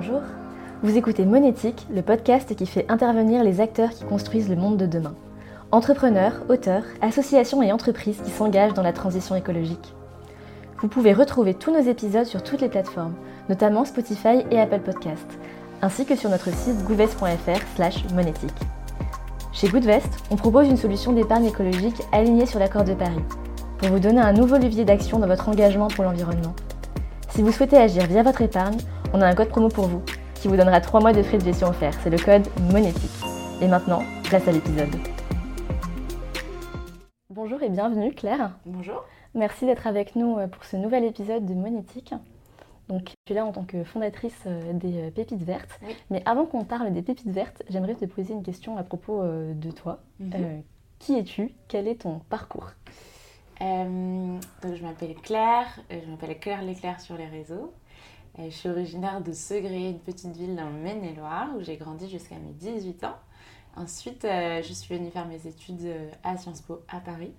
Bonjour, vous écoutez Monétique, le podcast qui fait intervenir les acteurs qui construisent le monde de demain. Entrepreneurs, auteurs, associations et entreprises qui s'engagent dans la transition écologique. Vous pouvez retrouver tous nos épisodes sur toutes les plateformes, notamment Spotify et Apple Podcasts, ainsi que sur notre site goodvest.fr monétique. Chez Goodvest, on propose une solution d'épargne écologique alignée sur l'accord de Paris, pour vous donner un nouveau levier d'action dans votre engagement pour l'environnement. Si vous souhaitez agir via votre épargne, on a un code promo pour vous, qui vous donnera 3 mois de frais de gestion offerts. C'est le code monétique. Et maintenant, place à l'épisode. Bonjour et bienvenue Claire. Bonjour. Merci d'être avec nous euh, pour ce nouvel épisode de Monétique. Donc, je suis là en tant que fondatrice euh, des euh, Pépites Vertes. Mais avant qu'on parle des Pépites Vertes, j'aimerais te poser une question à propos de toi. Mhm. qui es-tu? Quel est ton parcours? Donc, je m'appelle Claire, je m'appelle Claire Léclair sur les réseaux. Je suis originaire de Segré, une petite ville dans le Maine-et-Loire, où j'ai grandi jusqu'à mes 18 ans. Ensuite, je suis venue faire mes études à Sciences Po à Paris.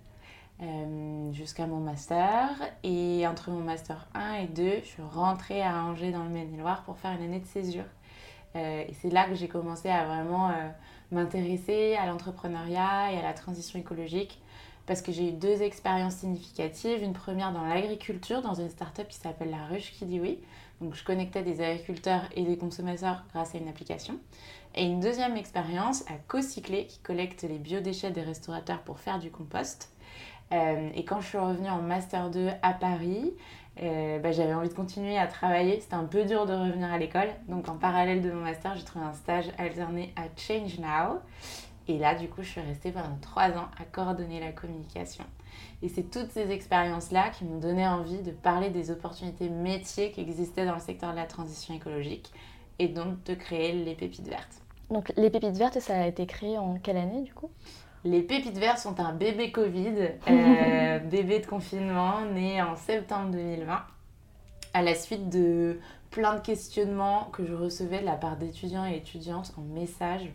Euh, jusqu'à mon master. Et entre mon master 1 et 2, je suis rentrée à Angers dans le Maine-et-Loire pour faire une année de césure. Euh, et c'est là que j'ai commencé à vraiment euh, m'intéresser à l'entrepreneuriat et à la transition écologique parce que j'ai eu deux expériences significatives. Une première dans l'agriculture, dans une start-up qui s'appelle La Ruche oui. Donc je connectais des agriculteurs et des consommateurs grâce à une application. Et une deuxième expérience à Cocyclé qui collecte les biodéchets des restaurateurs pour faire du compost. Euh, et quand je suis revenue en Master 2 à Paris, euh, bah, j'avais envie de continuer à travailler. C'était un peu dur de revenir à l'école. Donc en parallèle de mon master, j'ai trouvé un stage alterné à Change Now. Et là, du coup, je suis restée pendant trois ans à coordonner la communication. Et c'est toutes ces expériences-là qui m'ont donné envie de parler des opportunités métiers qui existaient dans le secteur de la transition écologique et donc de créer les pépites vertes. Donc les pépites vertes, ça a été créé en quelle année du coup? Les pépites vertes sont un bébé Covid, euh, bébé de confinement, né en septembre 2020, à la suite de plein de questionnements que je recevais de la part d'étudiants et étudiantes en message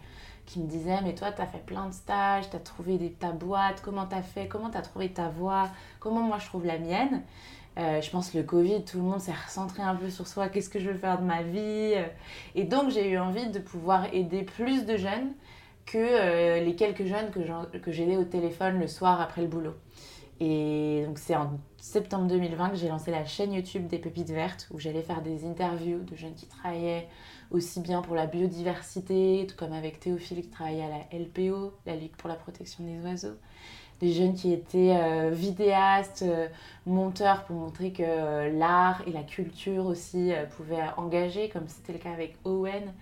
qui me disaient mais toi tu as fait plein de stages, tu as trouvé ta boîte, comment tu as fait, comment tu as trouvé ta voie, comment moi je trouve la mienne. Euh, je pense le Covid, tout le monde s'est recentré un peu sur soi, qu'est-ce que je veux faire de ma vie. Et donc j'ai eu envie de pouvoir aider plus de jeunes que euh, les quelques jeunes que j'aidais au téléphone le soir après le boulot. Et donc c'est en septembre 2020 que j'ai lancé la chaîne YouTube des Pépites Vertes où j'allais faire des interviews de jeunes qui travaillaient aussi bien pour la biodiversité, tout comme avec Théophile qui travaillait à la LPO, la Ligue pour la protection des oiseaux. Des jeunes qui étaient euh, vidéastes, euh, monteurs pour montrer que l'art et la culture aussi pouvaient engager, comme c'était le cas avec Owen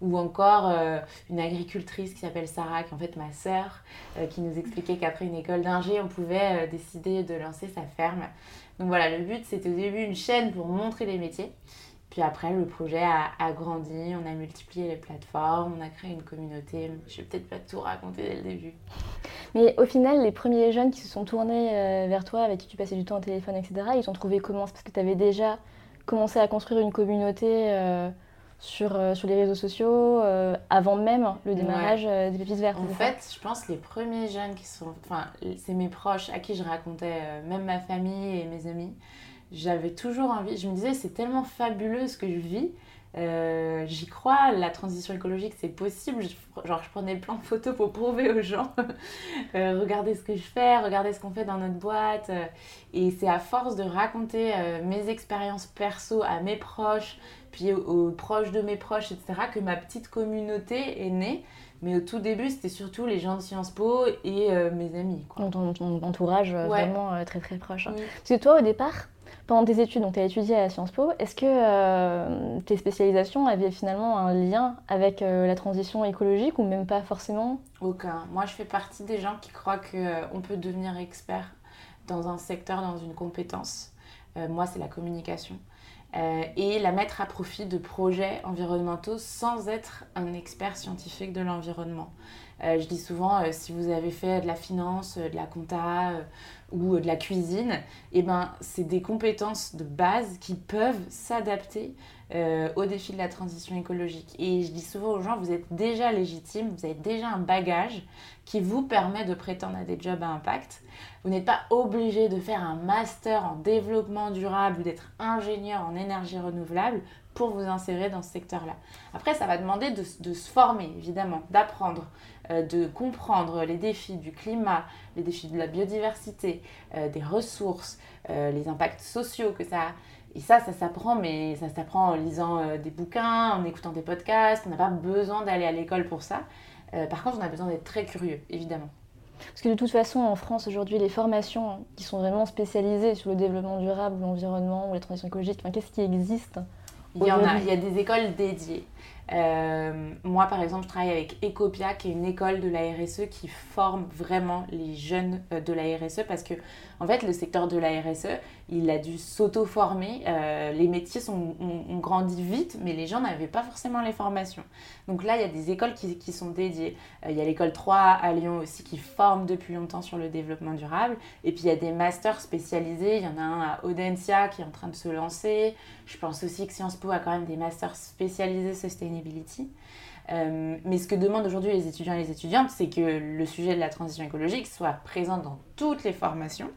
ou encore euh, une agricultrice qui s'appelle Sarah, qui est en fait ma sœur, euh, qui nous expliquait qu'après une école d'ingé, on pouvait euh, décider de lancer sa ferme. Donc voilà, le but c'était au début une chaîne pour montrer les métiers. Puis après, le projet a, grandi, on a multiplié les plateformes, on a créé une communauté. Je vais peut-être pas tout raconter dès le début. Mais au final, les premiers jeunes qui se sont tournés vers toi, avec qui tu passais du temps au téléphone, etc., ils t'ont trouvé comment? Parce que tu avais déjà commencé à construire une communauté sur, euh, sur les réseaux sociaux euh, avant même le démarrage euh, des pépites vertes. En fait, je pense que les premiers jeunes qui sont. Enfin, c'est mes proches à qui je racontais, même ma famille et mes amis. J'avais toujours envie. Je me disais, c'est tellement fabuleux ce que je vis. J'y crois, la transition écologique c'est possible. genre, je prenais plein de photos pour prouver aux gens. regardez ce que je fais, regardez ce qu'on fait dans notre boîte. et c'est à force de raconter mes expériences perso à mes proches, puis aux, proches de mes proches, etc., que ma petite communauté est née. Mais au tout début, c'était surtout les gens de Sciences Po et euh, mes amis. Quoi. Ton, ton, entourage euh, vraiment euh, très très proche. Parce que toi, au départ, pendant tes études, donc tu as étudié à Sciences Po, est-ce que tes spécialisations avaient finalement un lien avec la transition écologique ou même pas forcément? Aucun. Moi, je fais partie des gens qui croient qu'on peut devenir expert dans un secteur, dans une compétence. moi, c'est la communication. Euh, et la mettre à profit de projets environnementaux sans être un expert scientifique de l'environnement. Euh, je dis souvent, euh, si vous avez fait de la finance, de la compta ou de la cuisine, eh ben, c'est des compétences de base qui peuvent s'adapter au défi de la transition écologique. Et je dis souvent aux gens, vous êtes déjà légitime, vous avez déjà un bagage qui vous permet de prétendre à des jobs à impact. Vous n'êtes pas obligé de faire un master en développement durable ou d'être ingénieur en énergie renouvelable pour vous insérer dans ce secteur-là. Après, ça va demander de, se former, évidemment, d'apprendre, euh, de comprendre les défis du climat, les défis de la biodiversité, euh, des ressources, euh, les impacts sociaux que ça a. Et ça, ça s'apprend, mais ça s'apprend en lisant des bouquins, en écoutant des podcasts. On n'a pas besoin d'aller à l'école pour ça. par contre, on a besoin d'être très curieux, évidemment. Parce que de toute façon, en France aujourd'hui, les formations qui sont vraiment spécialisées sur le développement durable, l'environnement ou la transition écologique, qu'est-ce qui existe Il y en a, il y a des écoles dédiées. Euh, moi, par exemple, je travaille avec Ecopia, qui est une école de la RSE qui forme vraiment les jeunes euh, de la RSE parce que, en fait, le secteur de la RSE, il a dû s'auto-former. Euh, les métiers sont, ont, grandi vite, mais les gens n'avaient pas forcément les formations. Donc là, il y a des écoles qui, qui sont dédiées. il y a l'école 3 à Lyon aussi qui forme depuis longtemps sur le développement durable. Et puis, il y a des masters spécialisés. Il y en a un à Audencia qui est en train de se lancer. Je pense aussi que Sciences Po a quand même des masters spécialisés euh, mais ce que demandent aujourd'hui les étudiants et les étudiantes, c'est que le sujet de la transition écologique soit présent dans toutes les formations.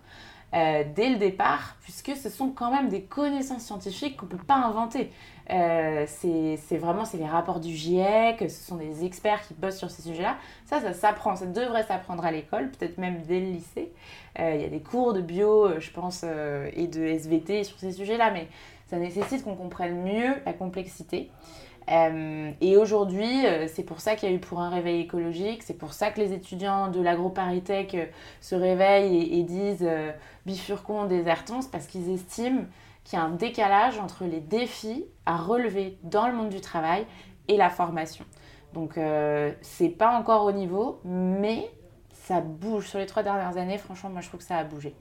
Euh, dès le départ, puisque ce sont quand même des connaissances scientifiques qu'on ne peut pas inventer. Euh, c'est vraiment les rapports du GIEC, ce sont des experts qui bossent sur ces sujets-là. Ça, ça s'apprend, ça devrait s'apprendre à l'école, peut-être même dès le lycée. Il y a des cours de bio, je pense, et de SVT sur ces sujets-là, mais ça nécessite qu'on comprenne mieux la complexité. Euh, et aujourd'hui, euh, c'est pour ça qu'il y a eu pour un réveil écologique, c'est pour ça que les étudiants de l'agro-paritech euh, se réveillent et, disent bifurcon, désertons, c'est parce qu'ils estiment qu'il y a un décalage entre les défis à relever dans le monde du travail et la formation. Donc c'est pas encore au niveau, mais ça bouge. Sur les trois dernières années, franchement, moi je trouve que ça a bougé.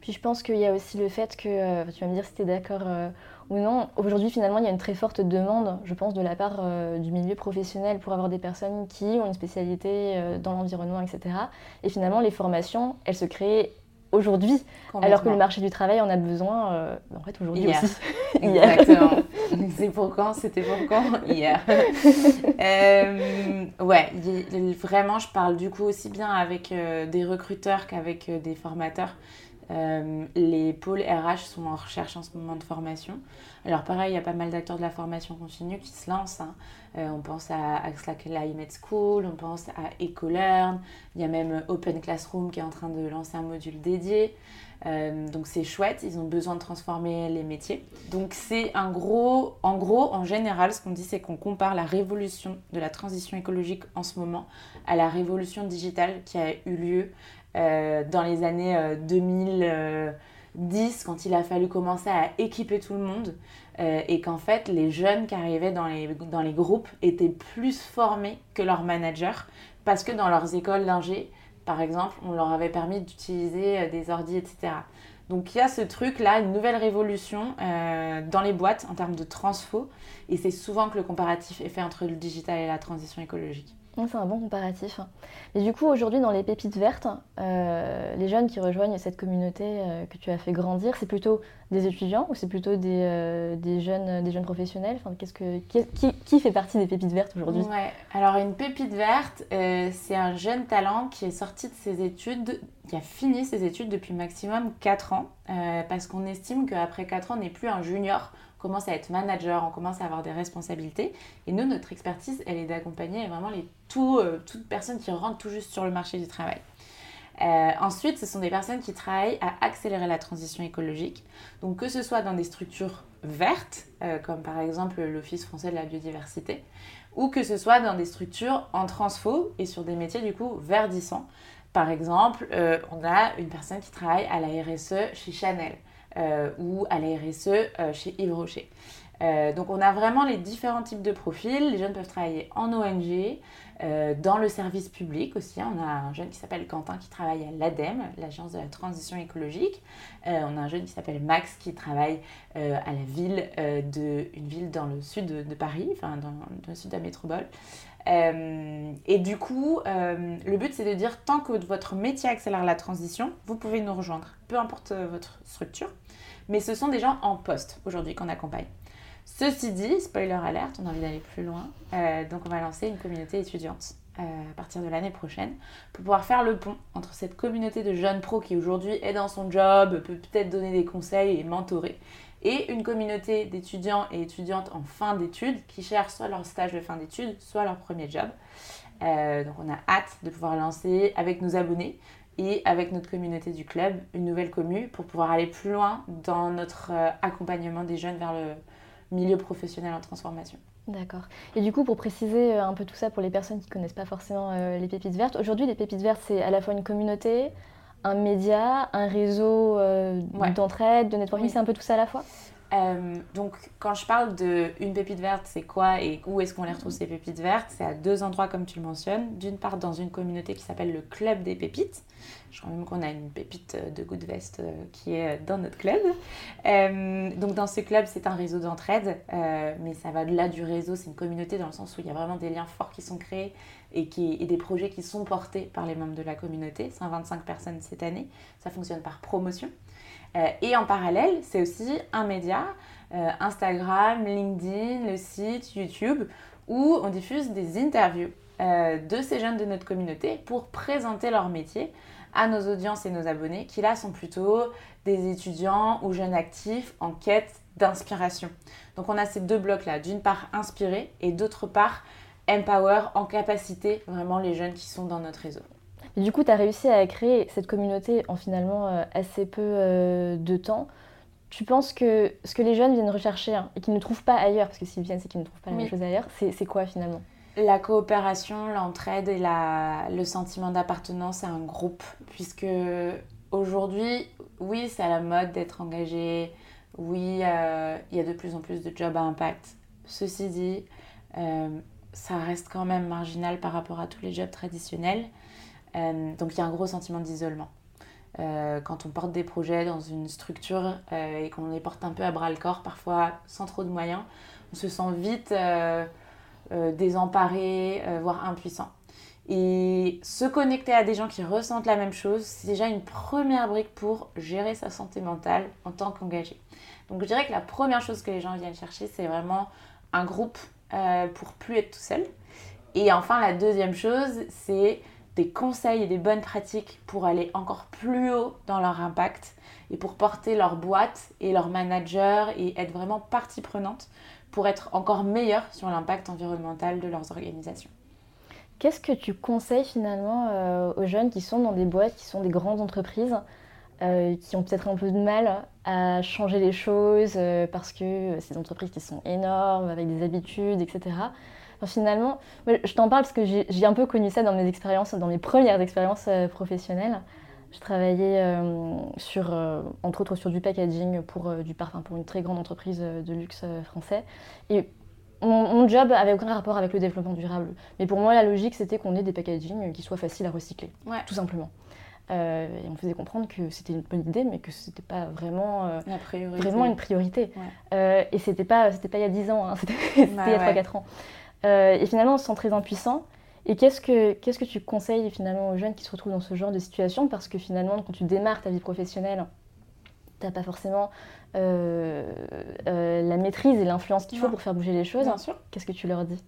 Puis je pense qu'il y a aussi le fait que, tu vas me dire si tu es d'accord ou non. Aujourd'hui, finalement, il y a une très forte demande, je pense, de la part euh, du milieu professionnel pour avoir des personnes qui ont une spécialité euh, dans l'environnement, etc. Et finalement, les formations, elles se créent aujourd'hui, alors que le marché du travail en a besoin, euh, en fait, aujourd'hui aussi. Exactement. C'est pour quand C'était pour quand? Hier. ouais, vraiment, je parle du coup aussi bien avec des recruteurs qu'avec des formateurs. Euh, les pôles RH sont en recherche en ce moment de formation. Alors pareil, il y a pas mal d'acteurs de la formation continue qui se lancent. Hein. Euh, on pense à Axla Climate School, on pense à EcoLearn, il y a même Open Classroom qui est en train de lancer un module dédié. Euh, donc c'est chouette, ils ont besoin de transformer les métiers. Donc c'est un gros, en gros, en général, ce qu'on dit, c'est qu'on compare la révolution de la transition écologique en ce moment à la révolution digitale qui a eu lieu dans les années 2010 euh, quand il a fallu commencer à équiper tout le monde euh, et qu'en fait les jeunes qui arrivaient dans les, dans les groupes étaient plus formés que leurs managers parce que dans leurs écoles d'ingé, par exemple, on leur avait permis d'utiliser des ordis, etc. Donc il y a ce truc-là, une nouvelle révolution dans les boîtes en termes de transfo, et c'est souvent que le comparatif est fait entre le digital et la transition écologique. C'est un bon comparatif. Et du coup, aujourd'hui, dans les pépites vertes, euh, les jeunes qui rejoignent cette communauté euh, que tu as fait grandir, c'est plutôt des étudiants ou c'est plutôt des, euh, des, jeunes, des jeunes professionnels? Enfin, qu'est-ce que, qui, qui, fait partie des pépites vertes aujourd'hui? Alors, une pépite verte, c'est un jeune talent qui est sorti de ses études, qui a fini ses études depuis maximum 4 ans, parce qu'on estime qu'après 4 ans, on n'est plus un junior commence à être manager, on commence à avoir des responsabilités. Et nous, notre expertise, elle est d'accompagner vraiment les euh, toutes personnes qui rentrent tout juste sur le marché du travail. Euh, ensuite, ce sont des personnes qui travaillent à accélérer la transition écologique. Donc que ce soit dans des structures vertes, euh, comme par exemple l'Office français de la biodiversité, ou que ce soit dans des structures en transfo et sur des métiers du coup verdissants. Par exemple, on a une personne qui travaille à la RSE chez Chanel. Euh, ou à la RSE euh, chez Yves Rocher. Euh, donc on a vraiment les différents types de profils. Les jeunes peuvent travailler en ONG, dans le service public aussi. On a un jeune qui s'appelle Quentin qui travaille à l'ADEME, l'Agence de la transition écologique. on a un jeune qui s'appelle Max qui travaille à la ville de une ville dans le sud de, Paris, enfin dans, le sud de la métropole. Et du coup, le but c'est de dire tant que votre métier accélère la transition, vous pouvez nous rejoindre, peu importe votre structure mais ce sont des gens en poste aujourd'hui qu'on accompagne. Ceci dit, spoiler alerte, on a envie d'aller plus loin, euh, donc on va lancer une communauté étudiante euh, à partir de l'année prochaine pour pouvoir faire le pont entre cette communauté de jeunes pros qui aujourd'hui est dans son job, peut peut-être donner des conseils et mentorer, et une communauté d'étudiants et étudiantes en fin d'études qui cherchent soit leur stage de fin d'études, soit leur premier job. Euh, donc on a hâte de pouvoir lancer avec nos abonnés et avec notre communauté du club une nouvelle commune pour pouvoir aller plus loin dans notre euh, accompagnement des jeunes vers le milieu professionnel en transformation. D'accord. Et du coup, pour préciser euh, un peu tout ça pour les personnes qui ne connaissent pas forcément les pépites vertes, aujourd'hui, les pépites vertes, c'est à la fois une communauté, un média, un réseau d'entraide, de networking, c'est un peu tout ça à la fois? Euh, donc, quand je parle de une pépite verte, c'est quoi et où est-ce qu'on les retrouve ces pépites vertes? C'est à deux endroits comme tu le mentionnes. D'une part, dans une communauté qui s'appelle le Club des Pépites. Je crois même qu'on a une pépite de Good Vest euh, qui est dans notre club. Euh, donc, dans ce club, c'est un réseau d'entraide, mais ça va au-delà du réseau. C'est une communauté dans le sens où il y a vraiment des liens forts qui sont créés et, qui, et des projets qui sont portés par les membres de la communauté. 125 personnes cette année. Ça fonctionne par promotion. Euh, et en parallèle, c'est aussi un média, euh, Instagram, LinkedIn, le site, YouTube, où on diffuse des interviews euh, de ces jeunes de notre communauté pour présenter leur métier à nos audiences et nos abonnés, qui là sont plutôt des étudiants ou jeunes actifs en quête d'inspiration. Donc on a ces deux blocs-là, d'une part inspirer et d'autre part empower en capacité vraiment les jeunes qui sont dans notre réseau. Et du coup, tu as réussi à créer cette communauté en finalement euh, assez peu euh, de temps. Tu penses que ce que les jeunes viennent rechercher hein, et qu'ils ne trouvent pas ailleurs, parce que s'ils viennent, c'est qu'ils ne trouvent pas la même chose ailleurs, c'est quoi finalement? La coopération, l'entraide et la, le sentiment d'appartenance à un groupe. Puisque aujourd'hui, oui, c'est à la mode d'être engagé. Oui, euh, il y a de plus en plus de jobs à impact. Ceci dit, ça reste quand même marginal par rapport à tous les jobs traditionnels. Euh, donc il y a un gros sentiment d'isolement. Euh, quand on porte des projets dans une structure euh, et qu'on les porte un peu à bras le corps, parfois sans trop de moyens, on se sent vite désemparé, voire impuissant. Et se connecter à des gens qui ressentent la même chose, c'est déjà une première brique pour gérer sa santé mentale en tant qu'engagé. Donc je dirais que la première chose que les gens viennent chercher, c'est vraiment un groupe pour plus être tout seul. Et enfin, la deuxième chose, c'est des conseils et des bonnes pratiques pour aller encore plus haut dans leur impact et pour porter leur boîte et leur manager et être vraiment partie prenante pour être encore meilleur sur l'impact environnemental de leurs organisations. Qu'est-ce que tu conseilles finalement euh, aux jeunes qui sont dans des boîtes, qui sont des grandes entreprises, euh, qui ont peut-être un peu de mal à changer les choses euh, parce que c'est des entreprises qui sont énormes, avec des habitudes, etc finalement, je t'en parle parce que j'ai un peu connu ça dans mes expériences, dans mes premières expériences euh, professionnelles. Je travaillais euh, sur, euh, entre autres sur du packaging pour du parfum pour une très grande entreprise de luxe français. Et mon, job avait aucun rapport avec le développement durable. Mais pour moi, la logique, c'était qu'on ait des packaging qui soient faciles à recycler, tout simplement. et on faisait comprendre que c'était une bonne idée, mais que ce n'était pas vraiment, vraiment une priorité. et c'était pas, pas il y a 10 ans, hein, c'était il y a 3-4 ans. Euh, et finalement, on se sent très impuissant. Et qu'est-ce que, qu'est-ce que tu conseilles finalement aux jeunes qui se retrouvent dans ce genre de situation? Parce que finalement, quand tu démarres ta vie professionnelle, tu n'as pas forcément euh, euh, la maîtrise et l'influence qu'il faut pour faire bouger les choses. Bien sûr. Qu'est-ce que tu leur dis?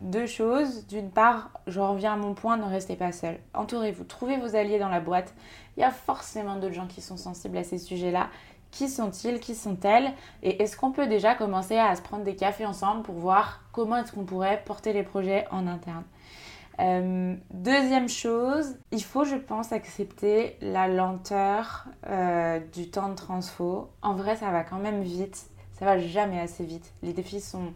Deux choses. D'une part, je reviens à mon point, ne restez pas seul. Entourez-vous, trouvez vos alliés dans la boîte. Il y a forcément d'autres gens qui sont sensibles à ces sujets-là qui sont-ils, qui sont-elles? Et est-ce qu'on peut déjà commencer à se prendre des cafés ensemble pour voir comment est-ce qu'on pourrait porter les projets en interne? Euh, deuxième chose, il faut, je pense, accepter la lenteur euh, du temps de transfo. En vrai, ça va quand même vite. Ça va jamais assez vite. Les défis sont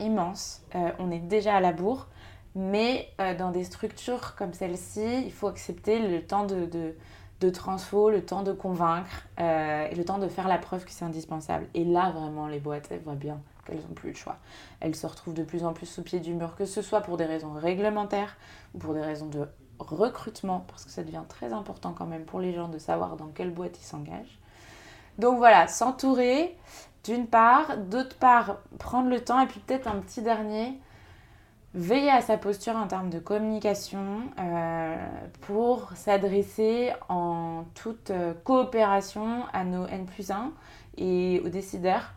immenses. Euh, on est déjà à la bourre. Mais dans des structures comme celle-ci, il faut accepter le temps de, de transfo, le temps de convaincre euh, et le temps de faire la preuve que c'est indispensable. Et là, vraiment, les boîtes, elles voient bien qu'elles n'ont plus le choix. Elles se retrouvent de plus en plus sous pied du mur, que ce soit pour des raisons réglementaires ou pour des raisons de recrutement, parce que ça devient très important quand même pour les gens de savoir dans quelle boîte ils s'engagent. Donc voilà, s'entourer d'une part, d'autre part, prendre le temps et puis peut-être un petit dernier, veiller à sa posture en termes de communication euh, pour s'adresser en toute euh, coopération à nos N plus 1 et aux décideurs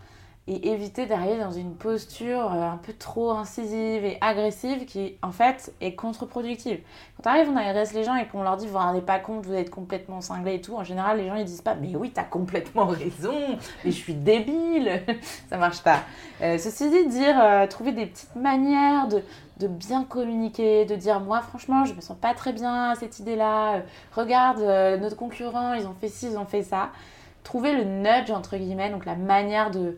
et éviter d'arriver dans une posture euh, un peu trop incisive et agressive qui en fait est contre-productive. Quand arrive, on agresse les gens et qu'on leur dit vous vous rendez pas compte, vous êtes complètement cinglé et tout, en général les gens ils disent pas mais oui t'as complètement raison, mais je suis débile, ça marche pas. Euh, ceci dit, dire, euh, trouver des petites manières de, de bien communiquer, de dire moi franchement je me sens pas très bien à cette idée-là, regarde notre concurrent ils ont fait ci, ils ont fait ça. Trouver le nudge entre guillemets, donc la manière de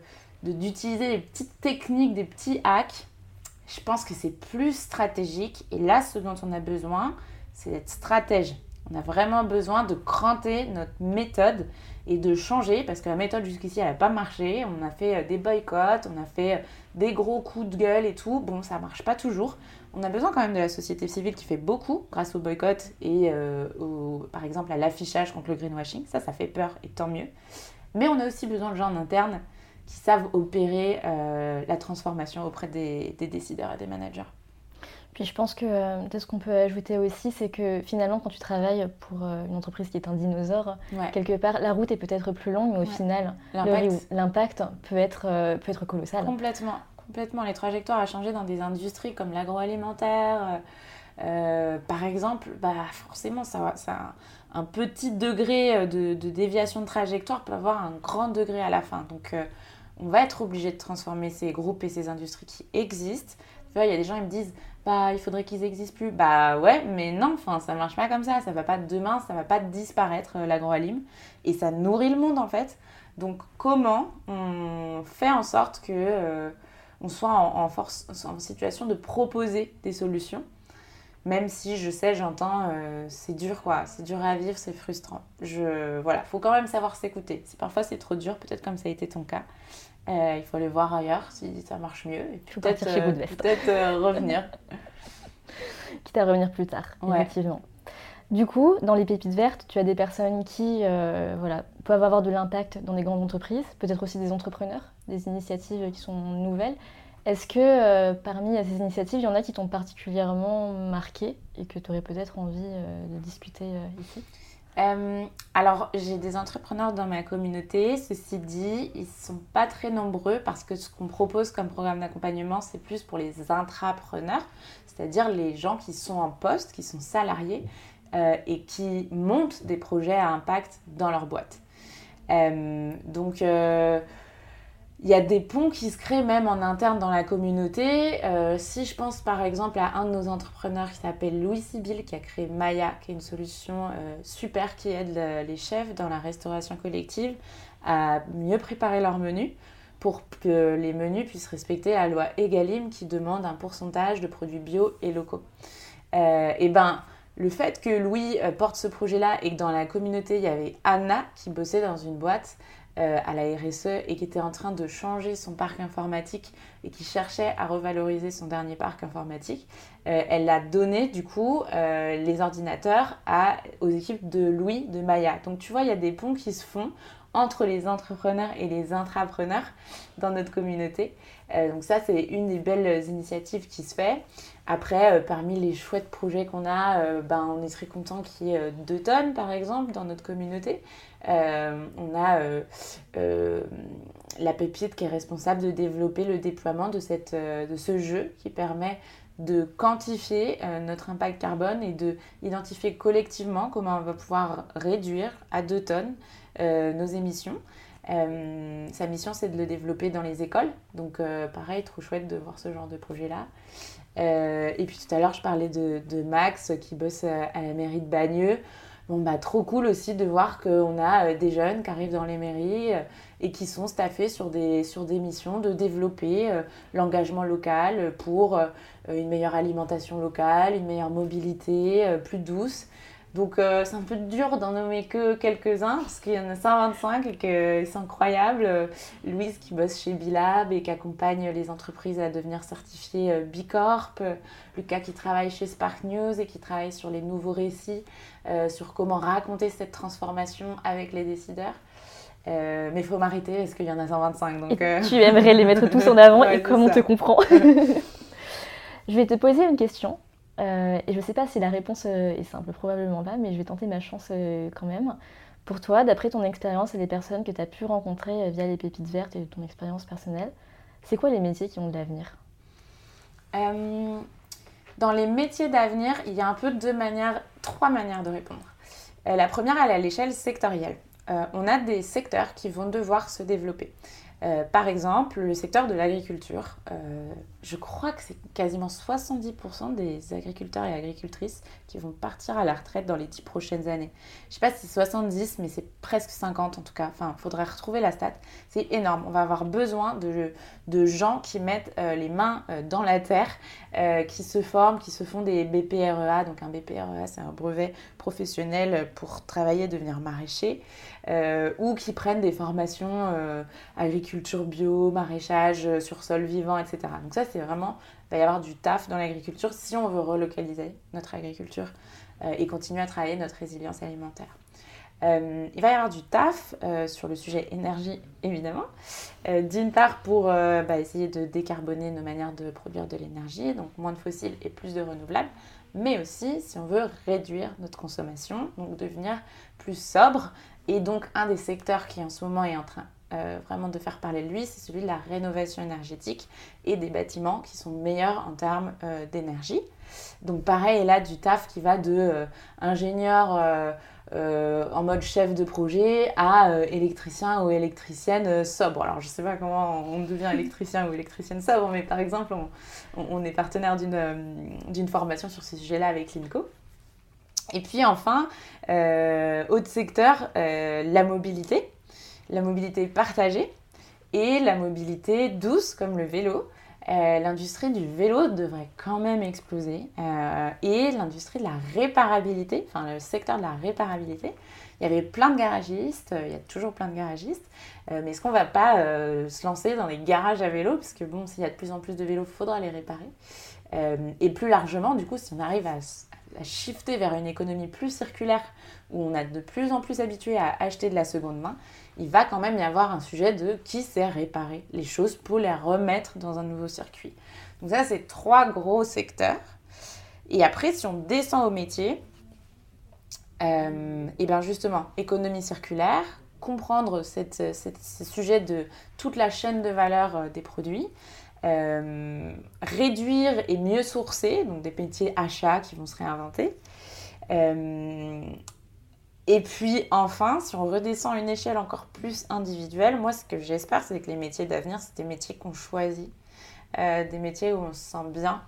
d'utiliser des petites techniques, des petits hacks, je pense que c'est plus stratégique. Et là, ce dont on a besoin, c'est d'être stratège. On a vraiment besoin de cranter notre méthode et de changer parce que la méthode jusqu'ici, elle n'a pas marché. On a fait euh, des boycotts, on a fait euh, des gros coups de gueule et tout. Bon, ça marche pas toujours. On a besoin quand même de la société civile qui fait beaucoup grâce au boycott et euh, par exemple à l'affichage contre le greenwashing. Ça, ça fait peur et tant mieux. Mais on a aussi besoin de gens en interne qui savent opérer euh, la transformation auprès des, décideurs et des managers. Puis je pense que euh, peut-être ce qu'on peut ajouter aussi, c'est que finalement, quand tu travailles pour euh, une entreprise qui est un dinosaure, quelque part, la route est peut-être plus longue, mais au final, l'impact peut être, peut être colossal. Complètement, complètement. Les trajectoires à changer dans des industries comme l'agroalimentaire, par exemple, bah, forcément, ça, ça, un petit degré de, de, déviation de trajectoire peut avoir un grand degré à la fin. Donc, on va être obligé de transformer ces groupes et ces industries qui existent. il y a des gens qui me disent bah il faudrait qu'ils existent plus. Bah ouais, mais non, enfin ça marche pas comme ça, ça va pas demain, ça va pas disparaître euh, l'agroalim et ça nourrit le monde en fait. Donc comment on fait en sorte que euh, on soit en, force, en situation de proposer des solutions même si je sais, j'entends, euh, c'est dur quoi, c'est dur à vivre, c'est frustrant. Je, voilà, faut quand même savoir s'écouter. Si parfois c'est trop dur, peut-être comme ça a été ton cas, euh, il faut aller voir ailleurs si ça marche mieux. Et peut-être euh, peut revenir. Quitte à revenir plus tard, effectivement. Du coup, dans les pépites vertes, tu as des personnes qui voilà, peuvent avoir de l'impact dans des grandes entreprises, peut-être aussi des entrepreneurs, des initiatives qui sont nouvelles. Est-ce que euh, parmi ces initiatives, il y en a qui t'ont particulièrement marqué et que tu aurais peut-être envie euh, de discuter euh, ici? Alors, j'ai des entrepreneurs dans ma communauté. Ceci dit, ils ne sont pas très nombreux parce que ce qu'on propose comme programme d'accompagnement, c'est plus pour les intrapreneurs, c'est-à-dire les gens qui sont en poste, qui sont salariés et qui montent des projets à impact dans leur boîte. donc, il y a des ponts qui se créent même en interne dans la communauté. Euh, si je pense par exemple à un de nos entrepreneurs qui s'appelle Louis Sibyl, qui a créé Maya, qui est une solution euh, super qui aide les chefs dans la restauration collective à mieux préparer leur menu pour que les menus puissent respecter la loi Egalim qui demande un pourcentage de produits bio et locaux. Euh, et ben, le fait que Louis porte ce projet-là et que dans la communauté, il y avait Anna qui bossait dans une boîte euh, à la RSE et qui était en train de changer son parc informatique et qui cherchait à revaloriser son dernier parc informatique, euh, elle a donné du coup euh, les ordinateurs à, aux équipes de Louis de Maya. Donc tu vois, il y a des ponts qui se font entre les entrepreneurs et les intrapreneurs dans notre communauté. donc ça, c'est une des belles initiatives qui se fait. Après, parmi les chouettes projets qu'on a, ben, on est très content qu'il y ait deux tonnes, par exemple, dans notre communauté. Euh, on a euh, euh, la pépite qui est responsable de développer le déploiement de, cette, de ce jeu qui permet de quantifier notre impact carbone et de identifier collectivement comment on va pouvoir réduire à 2 tonnes nos émissions. Sa mission, c'est de le développer dans les écoles. Donc, pareil, trop chouette de voir ce genre de projet-là. et puis tout à l'heure, je parlais de, Max qui bosse à la mairie de Bagneux. Bon, bah, trop cool aussi de voir qu'on a euh, des jeunes qui arrivent dans les mairies euh, et qui sont staffés sur des, sur des missions de développer euh, l'engagement local pour une meilleure alimentation locale, une meilleure mobilité plus douce. Donc c'est un peu dur d'en nommer que quelques-uns parce qu'il y en a 125 et que c'est incroyable. Louise qui bosse chez Bilab et qui accompagne les entreprises à devenir certifiées Bicorp. Lucas qui travaille chez Spark News et qui travaille sur les nouveaux récits euh, sur comment raconter cette transformation avec les décideurs. Euh, mais il faut m'arrêter parce qu'il y en a 125. Donc, euh. Tu aimerais les mettre tous en avant et comment on te comprend Je vais te poser une question. Et je ne sais pas si la réponse est simple, probablement pas, mais je vais tenter ma chance quand même. Pour toi, d'après ton expérience et les personnes que tu as pu rencontrer via les pépites vertes et ton expérience personnelle, c'est quoi les métiers qui ont de l'avenir? Dans les métiers d'avenir, il y a un peu deux manières, trois manières de répondre. la première, elle est à l'échelle sectorielle. on a des secteurs qui vont devoir se développer. Euh, par exemple, le secteur de l'agriculture. Euh, je crois que c'est quasiment 70% des agriculteurs et agricultrices qui vont partir à la retraite dans les 10 prochaines années. Je ne sais pas si c'est 70, mais c'est presque 50 en tout cas. Enfin, il faudrait retrouver la stat. C'est énorme. On va avoir besoin de, gens qui mettent euh, les mains dans la terre, qui se forment, qui se font des BPREA. Donc un BPREA, c'est un brevet professionnel pour travailler, devenir maraîcher. ou qui prennent des formations agriculture bio, maraîchage sur sol vivant, etc. Donc ça, c'est vraiment, il va y avoir du taf dans l'agriculture si on veut relocaliser notre agriculture euh, et continuer à travailler notre résilience alimentaire. Euh, il va y avoir du taf euh, sur le sujet énergie, évidemment. D'une part, pour bah, essayer de décarboner nos manières de produire de l'énergie, donc moins de fossiles et plus de renouvelables, mais aussi si on veut réduire notre consommation, donc devenir plus sobre. Et donc, un des secteurs qui en ce moment est en train euh, vraiment de faire parler de lui, c'est celui de la rénovation énergétique et des bâtiments qui sont meilleurs en termes euh, d'énergie. Donc pareil, là, du taf qui va de euh, en mode chef de projet à électricien ou électricienne sobre. Alors je ne sais pas comment on devient électricien ou électricienne sobre, mais par exemple, on, on est partenaire d'une formation sur ce sujet-là avec l'INCO. Et puis enfin, autre secteur, la mobilité la mobilité partagée et la mobilité douce comme le vélo. Euh, l'industrie du vélo devrait quand même exploser euh, et l'industrie de la réparabilité, enfin le secteur de la réparabilité. Il y avait plein de garagistes, euh, il y a toujours plein de garagistes, mais est-ce qu'on va pas se lancer dans les garages à vélo? Parce que bon, s'il y a de plus en plus de vélos, il faudra les réparer. et plus largement, du coup, si on arrive à shifter vers une économie plus circulaire où on a de plus en plus habitué à acheter de la seconde main, il va quand même y avoir un sujet de qui sait réparer les choses pour les remettre dans un nouveau circuit. Donc ça, c'est trois gros secteurs. Et après, si on descend au métier, euh, et bien justement, économie circulaire, comprendre ce sujet de toute la chaîne de valeur euh, des produits, euh, réduire et mieux sourcer, donc des métiers achats qui vont se réinventer. Euh, et puis enfin, si on redescend une échelle encore plus individuelle, moi ce que j'espère c'est que les métiers d'avenir, c'est des métiers qu'on choisit, euh, des métiers où on se sent bien,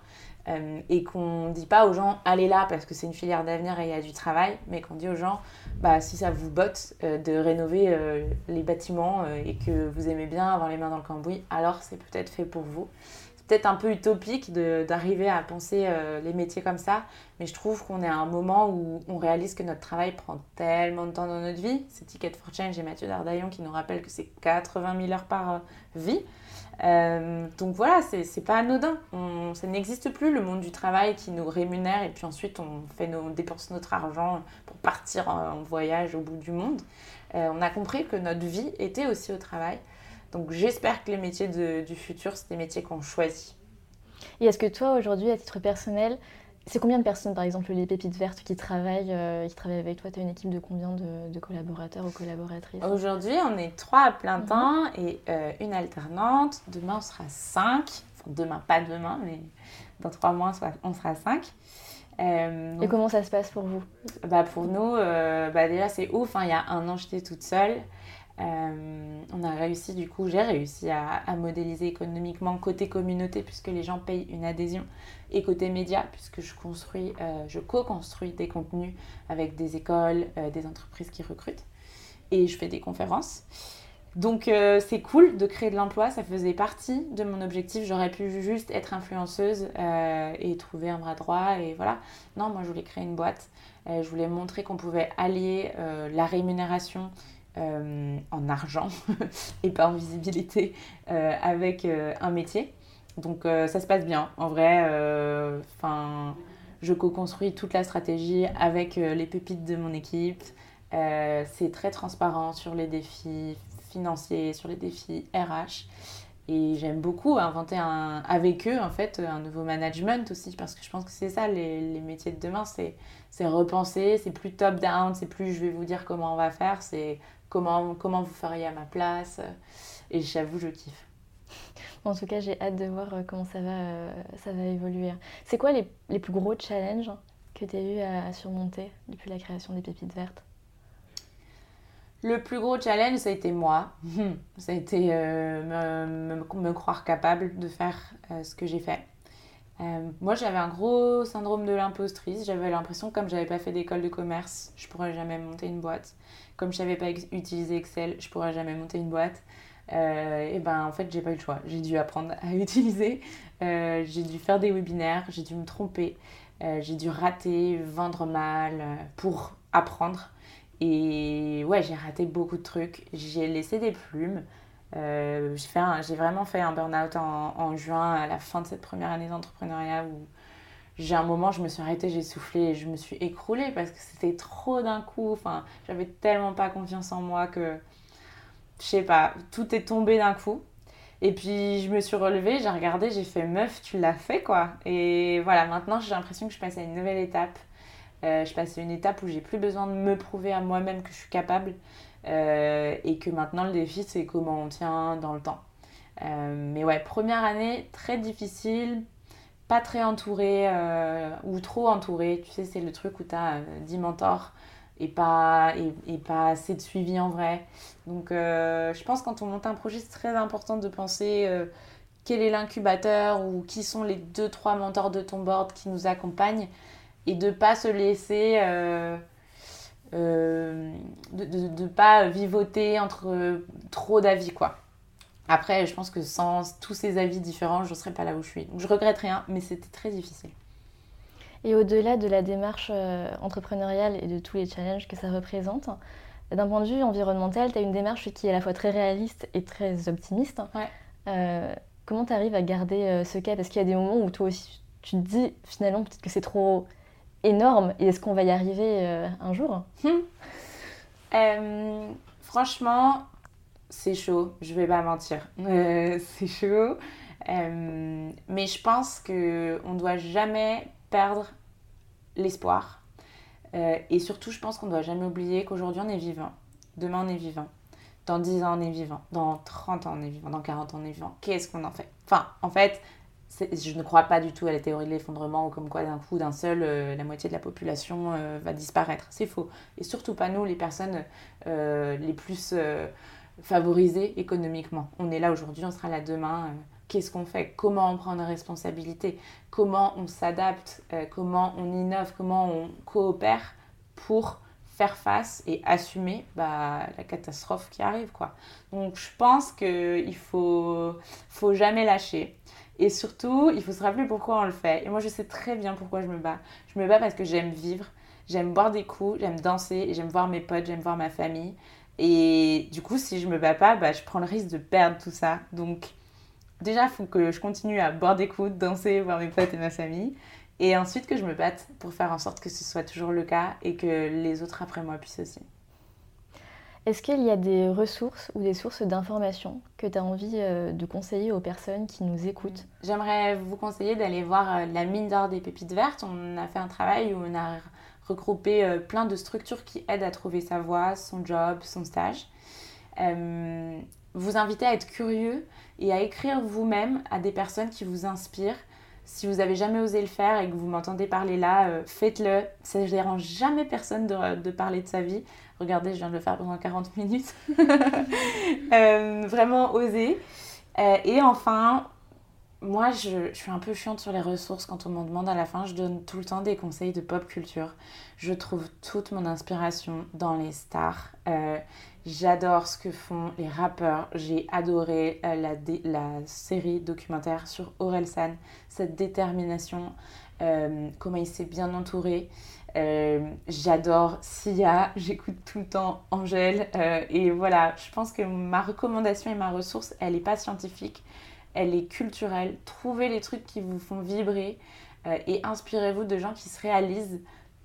euh, et qu'on ne dit pas aux gens allez là parce que c'est une filière d'avenir et il y a du travail, mais qu'on dit aux gens bah, si ça vous botte euh, de rénover euh, les bâtiments et que vous aimez bien avoir les mains dans le cambouis, alors c'est peut-être fait pour vous. C'est peut-être un peu utopique d'arriver à penser les métiers comme ça, mais je trouve qu'on est à un moment où on réalise que notre travail prend tellement de temps dans notre vie. C'est Ticket for Change et Mathieu Dardaillon qui nous rappellent que c'est 80 000 heures par vie. Euh, donc voilà, c'est pas anodin. ça n'existe plus le monde du travail qui nous rémunère et puis ensuite on, fait nos, dépense notre argent pour partir en, voyage au bout du monde. Euh, on a compris que notre vie était aussi au travail. Donc j'espère que les métiers du futur, c'est des métiers qu'on choisit. Et est-ce que toi, aujourd'hui, à titre personnel, c'est combien de personnes, par exemple, les pépites vertes qui travaillent, euh, qui travaillent avec toi? Tu as une équipe de combien de, collaborateurs ou collaboratrices? Aujourd'hui, on est trois à plein mhm. temps et euh, une alternante. Demain, on sera cinq. Enfin, demain, pas demain, mais dans trois mois, on sera cinq. Euh, et comment ça se passe pour vous? Bah Pour nous, bah déjà, c'est ouf. Hein. Il y a un an, j'étais toute seule. Euh, on a réussi, du coup, j'ai réussi à, modéliser économiquement côté communauté, puisque les gens payent une adhésion, et côté média, puisque je construis, euh, je co-construis des contenus avec des écoles, euh, des entreprises qui recrutent, et je fais des conférences. Donc c'est cool de créer de l'emploi, ça faisait partie de mon objectif. J'aurais pu juste être influenceuse et trouver un bras droit et voilà. Non, moi je voulais créer une boîte. je voulais montrer qu'on pouvait allier la rémunération euh, en argent et pas en visibilité euh, avec euh, un métier. Donc ça se passe bien. En vrai, enfin, je co-construis toute la stratégie avec les pépites de mon équipe. c'est très transparent sur les défis financiers, sur les défis RH. Et j'aime beaucoup inventer avec eux, en fait, un nouveau management aussi, parce que je pense que c'est ça, les, les, métiers de demain, c'est repenser, c'est plus top-down, c'est plus je vais vous dire comment on va faire, c'est comment, comment vous feriez à ma place. Et j'avoue, je kiffe. En tout cas, j'ai hâte de voir euh, comment ça va, euh, ça va évoluer. C'est quoi les, les, plus gros challenges que tu as eu à, surmonter depuis la création des pépites vertes? Le plus gros challenge, ça a été moi. ça a été euh, me, me, croire capable de faire ce que j'ai fait. Moi, j'avais un gros syndrome de l'impostrice. J'avais l'impression comme j'avais pas fait d'école de commerce, je pourrais jamais monter une boîte. Comme je savais pas utiliser Excel, je pourrais jamais monter une boîte. Euh, et ben en fait j'ai pas eu le choix. J'ai dû apprendre à utiliser, euh, j'ai dû faire des webinaires, j'ai dû me tromper, euh, j'ai dû rater, vendre mal pour apprendre. Et ouais, j'ai raté beaucoup de trucs. J'ai laissé des plumes. J'ai vraiment fait un burn-out en, en, juin, à la fin de cette première année d'entrepreneuriat où j'ai un moment, je me suis arrêtée, j'ai soufflé et je me suis écroulée parce que c'était trop d'un coup. Enfin, j'avais tellement pas confiance en moi que je sais pas, tout est tombé d'un coup. Et puis je me suis relevée, j'ai regardé, j'ai fait meuf, tu l'as fait quoi. Et voilà, maintenant j'ai l'impression que je passe à une nouvelle étape. Euh, je passe à une étape où j'ai plus besoin de me prouver à moi-même que je suis capable. Euh, et que maintenant le défi c'est comment on tient dans le temps. Euh, mais ouais, première année très difficile, pas très entourée ou trop entourée. Tu sais, c'est le truc où tu as 10 mentors et pas, et, pas assez de suivi en vrai. Donc euh, je pense quand on monte un projet, c'est très important de penser euh, quel est l'incubateur ou qui sont les deux, trois mentors de ton board qui nous accompagnent et de pas se laisser... Euh, de ne pas vivoter entre trop d'avis quoi. Après, je pense que sans tous ces avis différents, je ne serais pas là où je suis. Donc je regrette rien, mais c'était très difficile. Et au-delà de la démarche euh, entrepreneuriale et de tous les challenges que ça représente, d'un point de vue environnemental, tu as une démarche qui est à la fois très réaliste et très optimiste. Euh, comment tu arrives à garder euh, ce cap? Parce qu'il y a des moments où toi aussi, tu te dis finalement peut-être que c'est trop énorme et est-ce qu'on va y arriver un jour? Hum. Franchement, c'est chaud, je vais pas mentir. c'est chaud. Mais je pense qu'on ne doit jamais perdre l'espoir. Euh, et surtout, je pense qu'on ne doit jamais oublier qu'aujourd'hui, on est vivant. Demain, on est vivant. Dans 10 ans, on est vivant. Dans 30 ans, on est vivant. Dans 40 ans, on est vivant. Qu'est-ce qu'on en fait? Enfin, en fait, je ne crois pas du tout à la théorie de l'effondrement ou comme quoi d'un coup, d'un seul, euh, la moitié de la population euh, va disparaître. C'est faux. Et surtout pas nous, les personnes les plus favorisées économiquement. On est là aujourd'hui, on sera là demain qu'est-ce qu'on fait, comment on prend nos responsabilités, comment on s'adapte, euh, comment on innove, comment on coopère pour faire face et assumer bah, la catastrophe qui arrive. Donc je pense qu'il faut, faut jamais lâcher. Et surtout, il faut se rappeler pourquoi on le fait. Et moi, je sais très bien pourquoi je me bats. Je me bats parce que j'aime vivre, j'aime boire des coups, j'aime danser, j'aime voir mes potes, j'aime voir ma famille. Et du coup, si je me bats pas, bah, je prends le risque de perdre tout ça. Donc, déjà, il faut que je continue à boire des coups, danser, voir mes potes et ma famille. Et ensuite que je me batte pour faire en sorte que ce soit toujours le cas et que les autres après moi puissent aussi. Est-ce qu'il y a des ressources ou des sources d'informations que tu as envie euh, de conseiller aux personnes qui nous écoutent? J'aimerais vous conseiller d'aller voir euh, la mine d'or des pépites vertes. On a fait un travail où on a regroupé euh, plein de structures qui aident à trouver sa voie, son job, son stage vous inviter à être curieux et à écrire vous-même à des personnes qui vous inspirent. Si vous avez jamais osé le faire et que vous m'entendez parler là, faites-le. Ça ne dérange jamais personne de, parler de sa vie. Regardez, je viens de le faire pendant 40 minutes. Euh, vraiment oser. Euh, et enfin, moi, je, suis un peu chiante sur les ressources quand on m'en demande à la fin. Je donne tout le temps des conseils de pop culture. Je trouve toute mon inspiration dans les stars. J'adore ce que font les rappeurs. J'ai adoré euh, la, la, série documentaire sur Orelsan, cette détermination, euh, comment il s'est bien entouré. Euh, j'adore Sia, j'écoute tout le temps Angèle. et voilà, je pense que ma recommandation et ma ressource, elle n'est pas scientifique, elle est culturelle. Trouvez les trucs qui vous font vibrer et inspirez-vous de gens qui se réalisent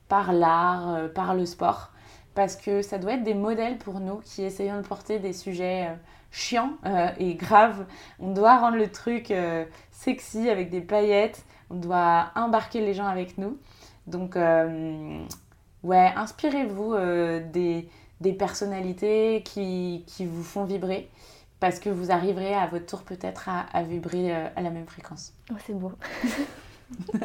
par l'art, par le sport parce que ça doit être des modèles pour nous qui essayons de porter des sujets euh, chiant et grave. On doit rendre le truc sexy avec des paillettes. On doit embarquer les gens avec nous. Donc, ouais, inspirez-vous des, des, personnalités qui, qui, vous font vibrer parce que vous arriverez à votre tour peut-être à, à, vibrer à la même fréquence. Oh, c'est beau.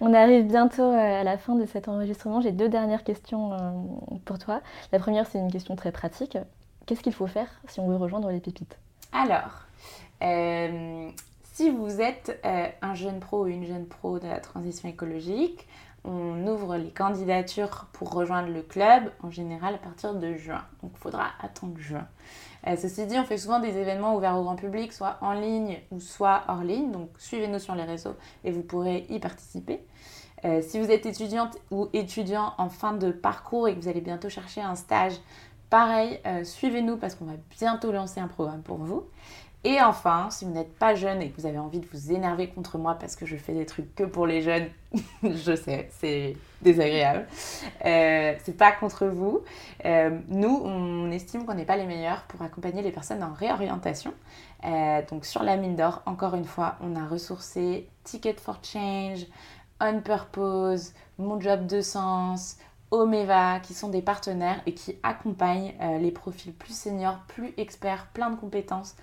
On arrive bientôt euh, à la fin de cet enregistrement. J'ai deux dernières questions euh, pour toi. La première, c'est une question très pratique. Qu'est-ce qu'il faut faire si on veut rejoindre les pépites? Alors, euh, si vous êtes un jeune pro ou une jeune pro de la transition écologique, on ouvre les candidatures pour rejoindre le club en général à partir de juin. Donc il faudra attendre juin. Euh, ceci dit, on fait souvent des événements ouverts au grand public, soit en ligne ou soit hors ligne. Donc suivez-nous sur les réseaux et vous pourrez y participer. Euh, si vous êtes étudiante ou étudiant en fin de parcours et que vous allez bientôt chercher un stage, pareil, euh, suivez-nous parce qu'on va bientôt lancer un programme pour vous. Et enfin, si vous n'êtes pas jeune et que vous avez envie de vous énerver contre moi parce que je fais des trucs que pour les jeunes, je sais, c'est désagréable. Euh, c'est pas contre vous. Euh, nous, on estime qu'on n'est pas les meilleurs pour accompagner les personnes en réorientation. Euh, donc sur la mine d'or, encore une fois, on a ressourcé Ticket for Change, On Purpose, Mon Job de Sens, Omeva, qui sont des partenaires et qui accompagnent les profils plus seniors, plus experts, plein de compétences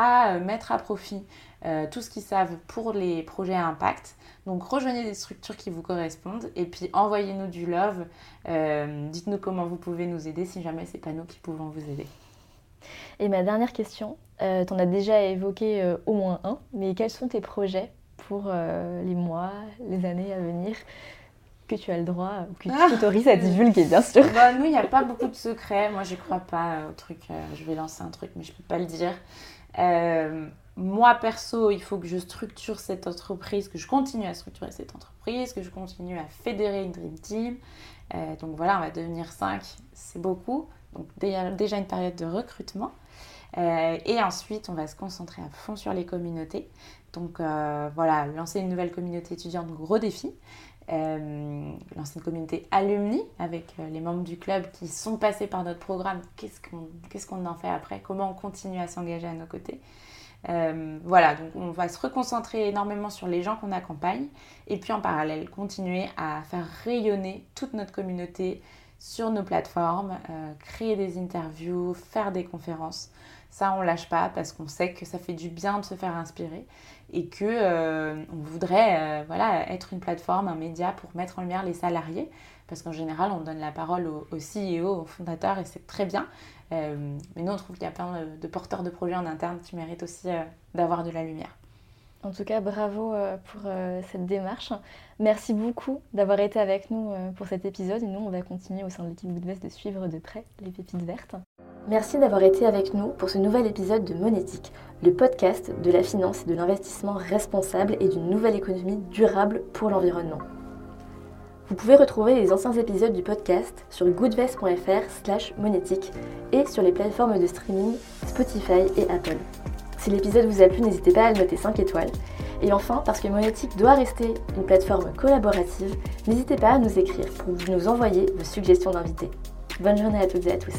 à euh, mettre à profit euh, tout ce qu'ils savent pour les projets à impact. Donc rejoignez des structures qui vous correspondent et puis envoyez-nous du love. Euh, dites-nous comment vous pouvez nous aider si jamais c'est pas nous qui pouvons vous aider. Et ma dernière question, euh, tu en as déjà évoqué au moins un, mais quels sont tes projets pour les mois, les années à venir? Que tu as le droit, que tu ah t'autorises à divulguer, bien sûr. Bah, nous, il n'y a pas beaucoup de secrets. Moi, je crois pas au truc. je vais lancer un truc, mais je peux pas le dire. Euh, moi, perso, il faut que je structure cette entreprise, que je continue à structurer cette entreprise, que je continue à fédérer une Dream Team. Euh, donc voilà, on va devenir 5, c'est beaucoup. Donc déjà une période de recrutement. Euh, et ensuite, on va se concentrer à fond sur les communautés. Donc voilà, lancer une nouvelle communauté étudiante, gros défi. Lancer une communauté alumni avec les membres du club qui sont passés par notre programme. Qu'est-ce qu'on en fait après? Comment on continue à s'engager à nos côtés? Euh, voilà, donc on va se reconcentrer énormément sur les gens qu'on accompagne et puis en parallèle continuer à faire rayonner toute notre communauté sur nos plateformes, euh, créer des interviews, faire des conférences. Ça, on lâche pas parce qu'on sait que ça fait du bien de se faire inspirer et que euh, on voudrait voilà, être une plateforme, un média pour mettre en lumière les salariés parce qu'en général, on donne la parole aux, CEO, aux fondateurs et c'est très bien. Euh, mais nous, on trouve qu'il y a plein de, porteurs de projets en interne qui méritent aussi euh, d'avoir de la lumière. En tout cas, bravo euh, pour cette démarche. Merci beaucoup d'avoir été avec nous pour cet épisode. Et nous, on va continuer au sein de l'équipe Goodvest de suivre de près les pépites vertes. Merci d'avoir été avec nous pour ce nouvel épisode de Monétique, le podcast de la finance et de l'investissement responsable et d'une nouvelle économie durable pour l'environnement. Vous pouvez retrouver les anciens épisodes du podcast sur goodvest.fr slash monétique et sur les plateformes de streaming Spotify et Apple. Si l'épisode vous a plu, n'hésitez pas à le noter 5 étoiles. Et enfin, parce que Monétique doit rester une plateforme collaborative, n'hésitez pas à nous écrire pour nous envoyer vos suggestions d'invités. Bonne journée à toutes et à tous.